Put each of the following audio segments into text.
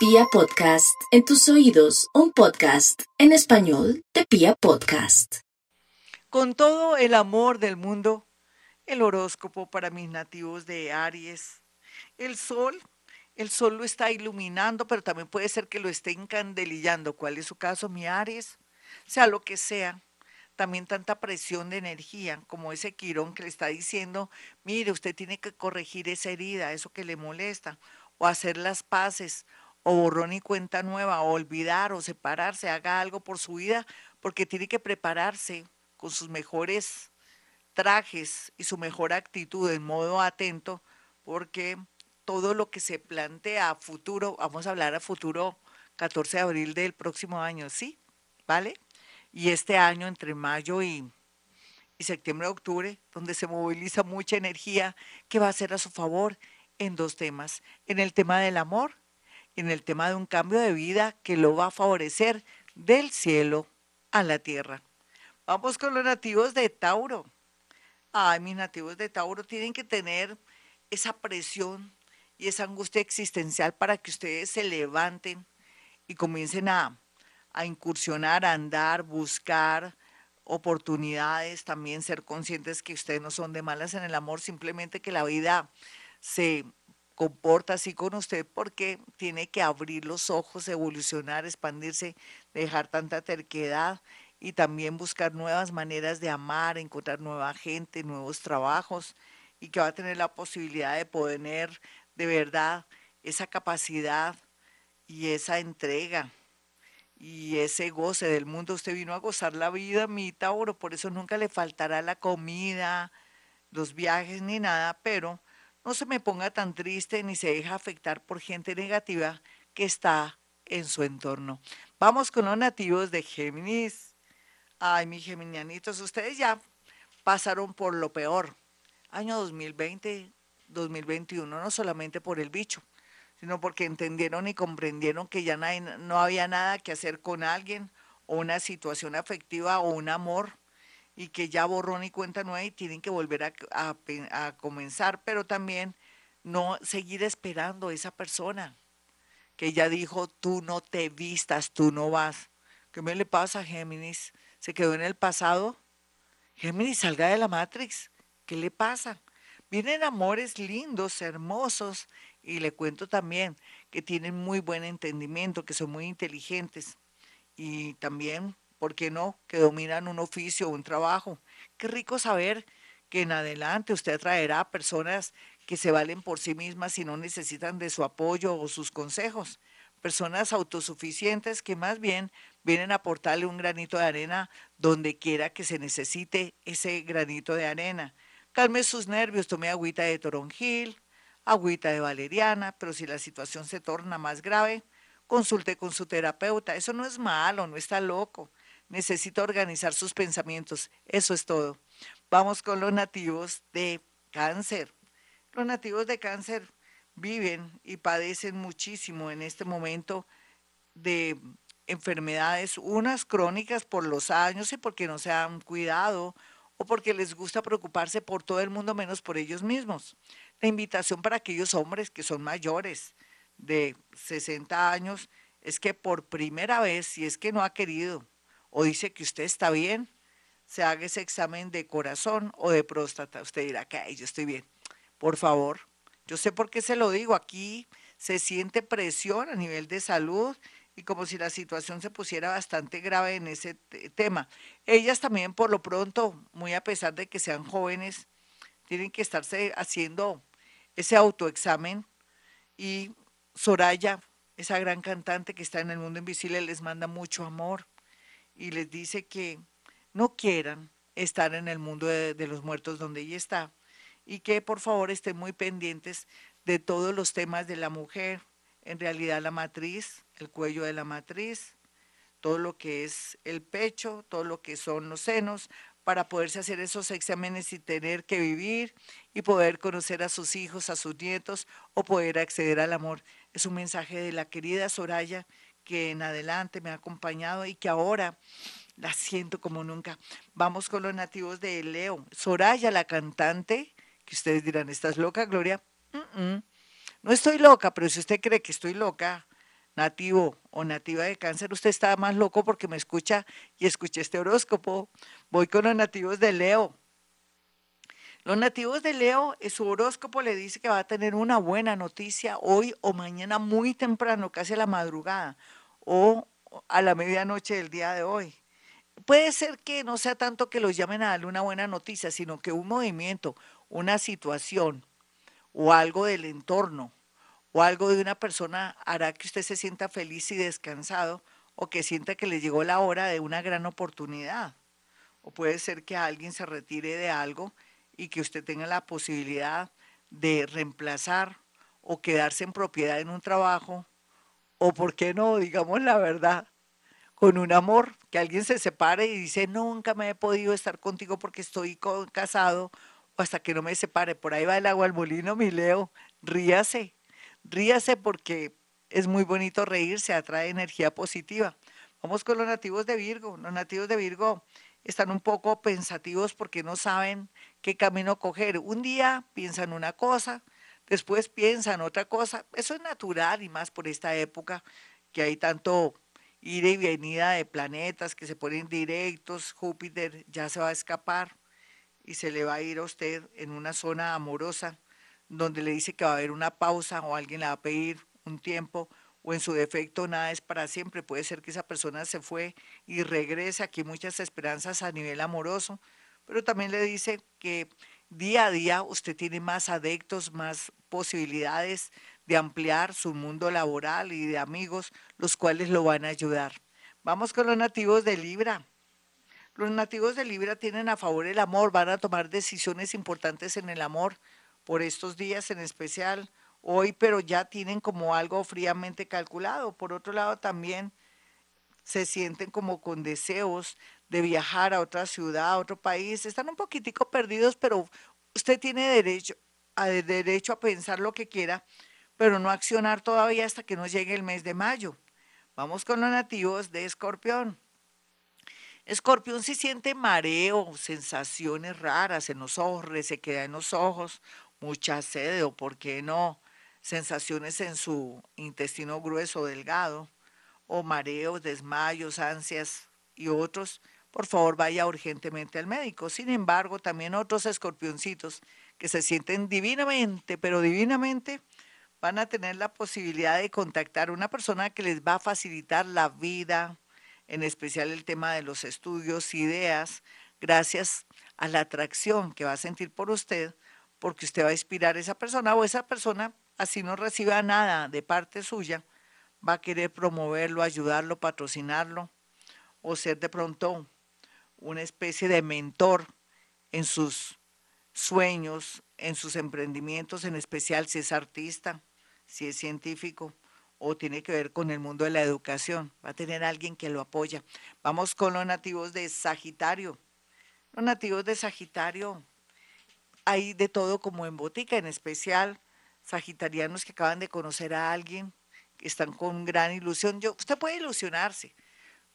Pia Podcast, en tus oídos, un podcast en español de Pia Podcast. Con todo el amor del mundo, el horóscopo para mis nativos de Aries, el sol, el sol lo está iluminando, pero también puede ser que lo esté encandelillando. ¿Cuál es su caso, mi Aries? Sea lo que sea, también tanta presión de energía, como ese Quirón que le está diciendo, mire, usted tiene que corregir esa herida, eso que le molesta, o hacer las paces, o borrón y cuenta nueva, o olvidar o separarse, haga algo por su vida, porque tiene que prepararse con sus mejores trajes y su mejor actitud en modo atento, porque todo lo que se plantea a futuro, vamos a hablar a futuro 14 de abril del próximo año, ¿sí? ¿Vale? Y este año, entre mayo y, y septiembre-octubre, donde se moviliza mucha energía que va a ser a su favor en dos temas, en el tema del amor, en el tema de un cambio de vida que lo va a favorecer del cielo a la tierra. Vamos con los nativos de Tauro. Ay, mis nativos de Tauro tienen que tener esa presión y esa angustia existencial para que ustedes se levanten y comiencen a, a incursionar, a andar, buscar oportunidades, también ser conscientes que ustedes no son de malas en el amor, simplemente que la vida se comporta así con usted porque tiene que abrir los ojos, evolucionar, expandirse, dejar tanta terquedad y también buscar nuevas maneras de amar, encontrar nueva gente, nuevos trabajos y que va a tener la posibilidad de poder de verdad esa capacidad y esa entrega y ese goce del mundo. Usted vino a gozar la vida, mi Tauro, por eso nunca le faltará la comida, los viajes ni nada, pero no se me ponga tan triste ni se deja afectar por gente negativa que está en su entorno. Vamos con los nativos de Géminis. Ay, mis geminianitos, ustedes ya pasaron por lo peor. Año 2020, 2021, no solamente por el bicho, sino porque entendieron y comprendieron que ya no había nada que hacer con alguien o una situación afectiva o un amor y que ya borrón y cuenta nueva y tienen que volver a, a, comenzar, pero también no seguir esperando a esa persona que ya dijo, tú no te vistas, tú no vas. ¿Qué me le pasa a Géminis? ¿Se quedó en el pasado? Géminis, salga de la Matrix. ¿Qué le pasa? Vienen amores lindos, hermosos, y le cuento también que tienen muy buen entendimiento, que son muy inteligentes y también, ¿por qué no?, que dominan un oficio o un trabajo. Qué rico saber que en adelante usted atraerá a personas que se valen por sí mismas y no necesitan de su apoyo o sus consejos. Personas autosuficientes que más bien vienen a aportarle un granito de arena donde quiera que se necesite ese granito de arena. Calme sus nervios, tome agüita de toronjil, agüita de valeriana, pero si la situación se torna más grave, consulte con su terapeuta. Eso no es malo, no está loco. Necesita organizar sus pensamientos. Eso es todo. Vamos con los nativos de cáncer. Los nativos de cáncer viven y padecen muchísimo en este momento de enfermedades, unas crónicas por los años y porque no se han cuidado o porque les gusta preocuparse por todo el mundo menos por ellos mismos. La invitación para aquellos hombres que son mayores de 60 años es que por primera vez, si es que no ha querido o dice que usted está bien, se haga ese examen de corazón o de próstata. Usted dirá que yo estoy bien. Por favor, yo sé por qué se lo digo. Aquí se siente presión a nivel de salud y como si la situación se pusiera bastante grave en ese tema. Ellas también, por lo pronto, muy a pesar de que sean jóvenes, tienen que estarse haciendo ese autoexamen y Soraya, esa gran cantante que está en el mundo invisible, les manda mucho amor y les dice que no quieran estar en el mundo de, de los muertos donde ella está y que por favor estén muy pendientes de todos los temas de la mujer, en realidad la matriz, el cuello de la matriz, todo lo que es el pecho, todo lo que son los senos, para poderse hacer esos exámenes y tener que vivir y poder conocer a sus hijos, a sus nietos o poder acceder al amor. Es un mensaje de la querida Soraya que en adelante me ha acompañado y que ahora la siento como nunca. Vamos con los nativos de Leo. Soraya, la cantante, que ustedes dirán, ¿estás loca, Gloria? No estoy loca, pero si usted cree que estoy loca, nativo o nativa de cáncer, usted está más loco porque me escucha y escuché este horóscopo. Voy con los nativos de Leo. Los nativos de Leo, eh, su horóscopo le dice que va a tener una buena noticia hoy o mañana muy temprano, casi a la madrugada o a la medianoche del día de hoy. Puede ser que no sea tanto que los llamen a darle una buena noticia, sino que un movimiento, una situación o algo del entorno o algo de una persona hará que usted se sienta feliz y descansado o que sienta que le llegó la hora de una gran oportunidad. O puede ser que alguien se retire de algo y que usted tenga la posibilidad de reemplazar o quedarse en propiedad en un trabajo o, ¿por qué no? Digamos la verdad, con un amor, que alguien se separe y dice, nunca me he podido estar contigo porque estoy casado o hasta que no me separe. Por ahí va el agua al molino, mi Leo, ríase Ríase porque es muy bonito reírse, atrae energía positiva. Vamos con los nativos de Virgo. Los nativos de Virgo están un poco pensativos porque no saben qué camino coger. Un día piensan una cosa, después piensan otra cosa. Eso es natural y más por esta época que hay tanto ida y venida de planetas que se ponen directos. Júpiter ya se va a escapar y se le va a ir a usted en una zona amorosa donde le dice que va a haber una pausa o alguien le va a pedir un tiempo o en su defecto nada es para siempre. Puede ser que esa persona se fue y regrese. Aquí muchas esperanzas a nivel amoroso, pero también le dice que día a día usted tiene más adeptos, más posibilidades de ampliar su mundo laboral y de amigos, los cuales lo van a ayudar. Vamos con los nativos de Libra. Los nativos de Libra tienen a favor el amor, van a tomar decisiones importantes en el amor, por estos días en especial hoy, pero ya tienen como algo fríamente calculado. Por otro lado, también se sienten como con deseos de viajar a otra ciudad, a otro país. Están un poquitico perdidos, pero usted tiene derecho a, derecho a pensar lo que quiera, pero no accionar todavía hasta que no llegue el mes de mayo. Vamos con los nativos de Escorpión. Escorpión si siente mareo, sensaciones raras en los ojos, se queda en los ojos, mucha sed o, por qué no, sensaciones en su intestino grueso delgado, o mareos, desmayos, ansias y otros, por favor vaya urgentemente al médico. Sin embargo, también otros escorpioncitos que se sienten divinamente, pero divinamente, van a tener la posibilidad de contactar a una persona que les va a facilitar la vida, en especial el tema de los estudios, ideas, gracias a la atracción que va a sentir por usted porque usted va a inspirar a esa persona o esa persona, así no reciba nada de parte suya, va a querer promoverlo, ayudarlo, patrocinarlo o ser de pronto una especie de mentor en sus sueños, en sus emprendimientos, en especial si es artista, si es científico o tiene que ver con el mundo de la educación. Va a tener alguien que lo apoya. Vamos con los nativos de Sagitario. Los nativos de Sagitario hay de todo como en botica, en especial sagitarianos que acaban de conocer a alguien, que están con gran ilusión. Yo, usted puede ilusionarse,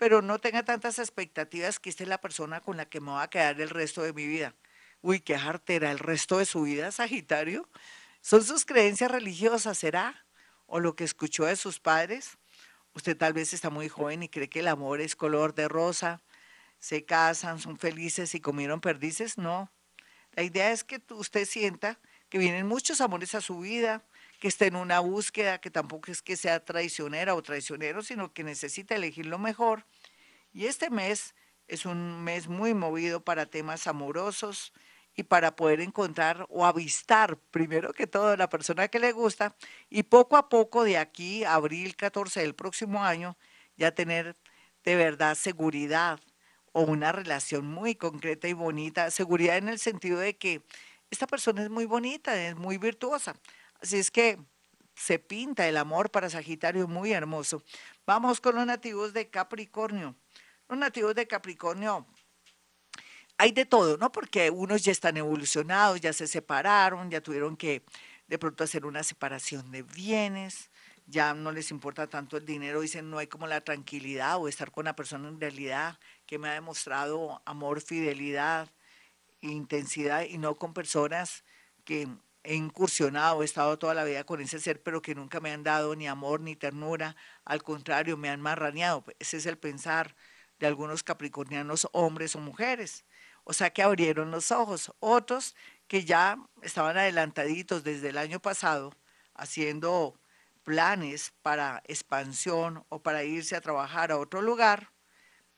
pero no tenga tantas expectativas que esta es la persona con la que me va a quedar el resto de mi vida. Uy, qué jartera, el resto de su vida, Sagitario. ¿Son sus creencias religiosas, será? ¿O lo que escuchó de sus padres? Usted tal vez está muy joven y cree que el amor es color de rosa, se casan, son felices y comieron perdices. No, la idea es que usted sienta que vienen muchos amores a su vida, que esté en una búsqueda, que tampoco es que sea traicionera o traicionero, sino que necesita elegir lo mejor. Y este mes es un mes muy movido para temas amorosos y para poder encontrar o avistar, primero que todo, la persona que le gusta y poco a poco de aquí, abril 14 del próximo año, ya tener de verdad seguridad, o una relación muy concreta y bonita. Seguridad en el sentido de que esta persona es muy bonita, es muy virtuosa. Así es que se pinta el amor para Sagitario muy hermoso. Vamos con los nativos de Capricornio. Los nativos de Capricornio hay de todo, ¿no? Porque unos ya están evolucionados, ya se separaron, ya tuvieron que de pronto hacer una separación de bienes, ya no les importa tanto el dinero, dicen no hay como la tranquilidad o estar con la persona en realidad que me ha demostrado amor, fidelidad, intensidad y no con personas que he incursionado, he estado toda la vida con ese ser, pero que nunca me han dado ni amor ni ternura, al contrario, me han marraneado. Ese es el pensar de algunos capricornianos, hombres o mujeres. O sea que abrieron los ojos. Otros que ya estaban adelantaditos desde el año pasado, haciendo planes para expansión o para irse a trabajar a otro lugar,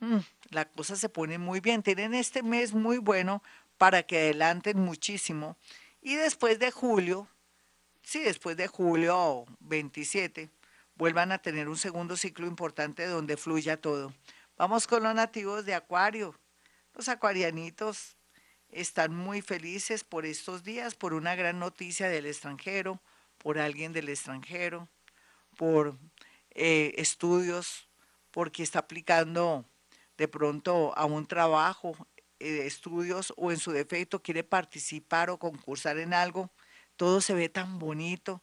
mm, la cosa se pone muy bien. Tienen este mes muy bueno para que adelanten muchísimo. Y después de julio, sí, después de julio 27, vuelvan a tener un segundo ciclo importante donde fluya todo. Vamos con los nativos de Acuario. Los acuarianitos están muy felices por estos días, por una gran noticia del extranjero, por alguien del extranjero, por eh, estudios, porque está aplicando de pronto a un trabajo eh, estudios o en su defecto quiere participar o concursar en algo, todo se ve tan bonito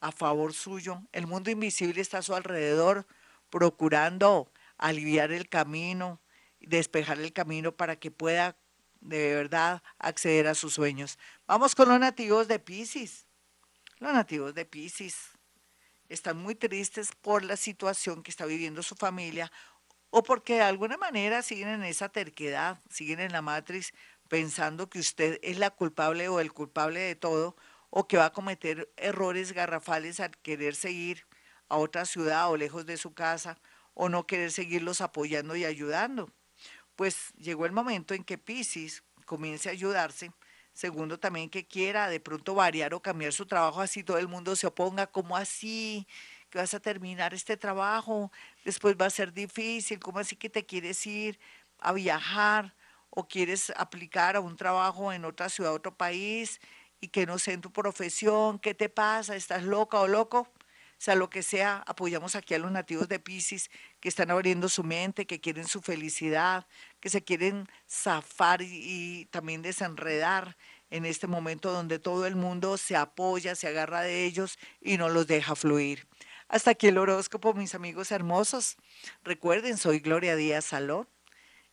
a favor suyo. El mundo invisible está a su alrededor procurando aliviar el camino, despejar el camino para que pueda de verdad acceder a sus sueños. Vamos con los nativos de Pisces. Los nativos de Pisces están muy tristes por la situación que está viviendo su familia o porque de alguna manera siguen en esa terquedad, siguen en la matriz pensando que usted es la culpable o el culpable de todo, o que va a cometer errores garrafales al querer seguir a otra ciudad o lejos de su casa, o no querer seguirlos apoyando y ayudando. Pues llegó el momento en que Pisces comience a ayudarse. Segundo, también que quiera de pronto variar o cambiar su trabajo, así todo el mundo se oponga, como así, vas a terminar este trabajo, después va a ser difícil, ¿cómo así que te quieres ir a viajar o quieres aplicar a un trabajo en otra ciudad, otro país y que no sé en tu profesión, ¿qué te pasa? ¿Estás loca o loco? O sea, lo que sea, apoyamos aquí a los nativos de Pisces que están abriendo su mente, que quieren su felicidad, que se quieren zafar y también desenredar en este momento donde todo el mundo se apoya, se agarra de ellos y no los deja fluir. Hasta aquí el horóscopo, mis amigos hermosos. Recuerden, soy Gloria Díaz Salón.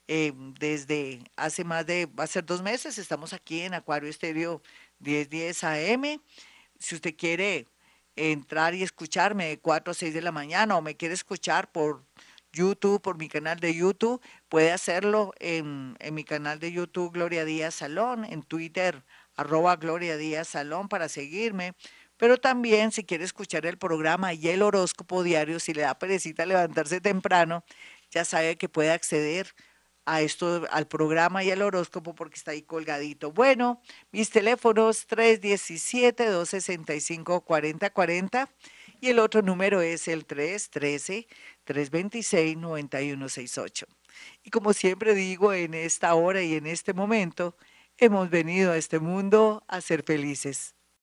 Eh, desde hace más de, va a ser dos meses, estamos aquí en Acuario Estéreo 1010 AM. Si usted quiere entrar y escucharme de 4 a 6 de la mañana o me quiere escuchar por YouTube, por mi canal de YouTube, puede hacerlo en, en mi canal de YouTube Gloria Díaz Salón, en Twitter arroba Gloria Díaz Salón para seguirme pero también si quiere escuchar el programa y el horóscopo diario, si le da perecita levantarse temprano, ya sabe que puede acceder a esto, al programa y al horóscopo porque está ahí colgadito. Bueno, mis teléfonos 317-265-4040 y el otro número es el 313-326-9168. Y como siempre digo, en esta hora y en este momento, hemos venido a este mundo a ser felices.